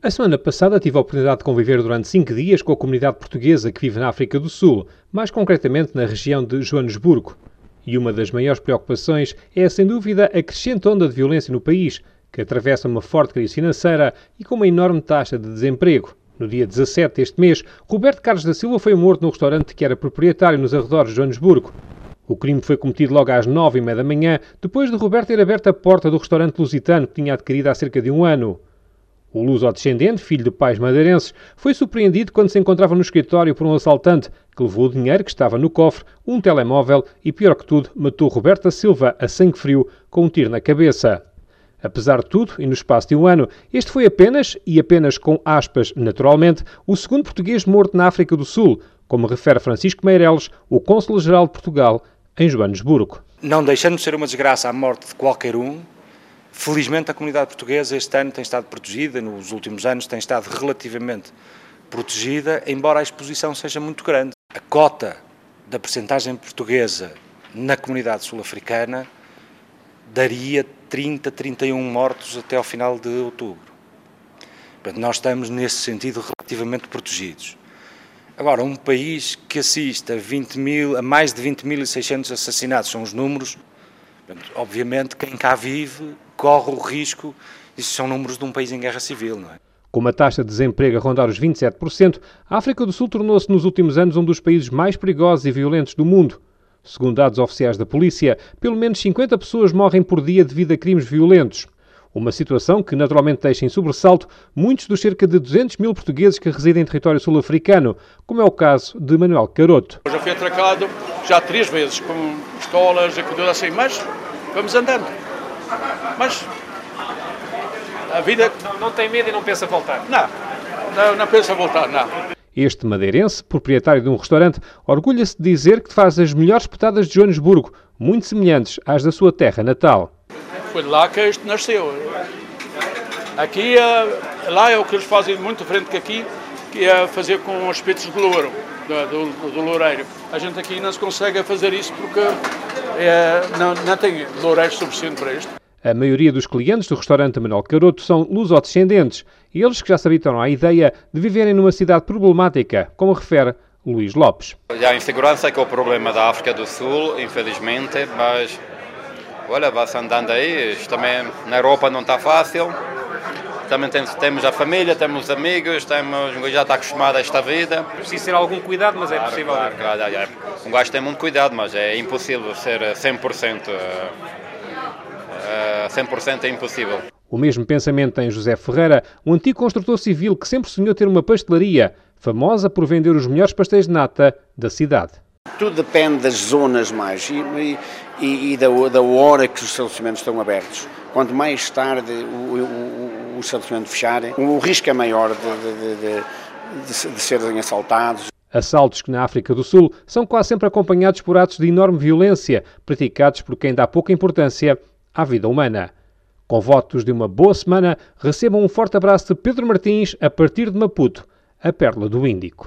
A semana passada tive a oportunidade de conviver durante cinco dias com a comunidade portuguesa que vive na África do Sul, mais concretamente na região de Joanesburgo. E uma das maiores preocupações é, sem dúvida, a crescente onda de violência no país, que atravessa uma forte crise financeira e com uma enorme taxa de desemprego. No dia 17 deste mês, Roberto Carlos da Silva foi morto no restaurante que era proprietário nos arredores de Joanesburgo. O crime foi cometido logo às nove e meia da manhã, depois de Roberto ter aberto a porta do restaurante lusitano que tinha adquirido há cerca de um ano. O luso-descendente, filho de pais madeirenses, foi surpreendido quando se encontrava no escritório por um assaltante que levou o dinheiro que estava no cofre, um telemóvel e, pior que tudo, matou Roberta Silva a sangue frio com um tiro na cabeça. Apesar de tudo, e no espaço de um ano, este foi apenas, e apenas com aspas, naturalmente, o segundo português morto na África do Sul, como refere Francisco Meireles, o Cônsul-Geral de Portugal, em Joanesburgo. Não deixando de ser uma desgraça a morte de qualquer um, Felizmente a comunidade portuguesa este ano tem estado protegida, nos últimos anos tem estado relativamente protegida, embora a exposição seja muito grande. A cota da percentagem portuguesa na comunidade sul-africana daria 30, 31 mortos até ao final de outubro. Portanto, nós estamos nesse sentido relativamente protegidos. Agora, um país que assiste a, 20 mil, a mais de 20.600 assassinatos, são os números, portanto, obviamente quem cá vive corre o risco, isso são números de um país em guerra civil, não é? Com uma taxa de desemprego a rondar os 27%, a África do Sul tornou-se nos últimos anos um dos países mais perigosos e violentos do mundo. Segundo dados oficiais da polícia, pelo menos 50 pessoas morrem por dia devido a crimes violentos. Uma situação que naturalmente deixa em sobressalto muitos dos cerca de 200 mil portugueses que residem em território sul-africano, como é o caso de Manuel Caroto. Eu já fui atracado já três vezes com escolas e tudo assim, mas vamos andando. Mas a vida. Não, não tem medo e não pensa voltar? Não, não, não pensa voltar, não. Este madeirense, proprietário de um restaurante, orgulha-se de dizer que faz as melhores petadas de Joanesburgo, muito semelhantes às da sua terra natal. Foi lá que isto nasceu. Aqui, eh, lá é o que eles fazem muito diferente que aqui, que é fazer com os petos de louro, do, do, do loureiro. A gente aqui não se consegue fazer isso porque é, não, não tem loureiros suficiente para isto. A maioria dos clientes do restaurante Manuel Caroto são luso-descendentes, eles que já se habituaram à ideia de viverem numa cidade problemática, como refere Luís Lopes. A insegurança é que é o problema da África do Sul, infelizmente, mas olha, vai-se andando aí, também na Europa não está fácil, também temos, temos a família, temos os amigos, temos, já está acostumado a esta vida. Preciso ter algum cuidado, mas é claro, possível. Claro, claro, é. Um gajo tem muito cuidado, mas é impossível ser 100%. 100% é impossível. O mesmo pensamento tem José Ferreira, um antigo construtor civil que sempre sonhou ter uma pastelaria, famosa por vender os melhores pastéis de nata da cidade. Tudo depende das zonas mais e, e, e da, da, hora que os estabelecimentos estão abertos. Quanto mais tarde o, o, o estabelecimento fecharem, o risco é maior de, de, de, de, serem assaltados. Assaltos que na África do Sul são quase sempre acompanhados por atos de enorme violência, praticados por quem dá pouca importância à vida humana. Com votos de uma boa semana, recebam um forte abraço de Pedro Martins a partir de Maputo, a Perla do Índico.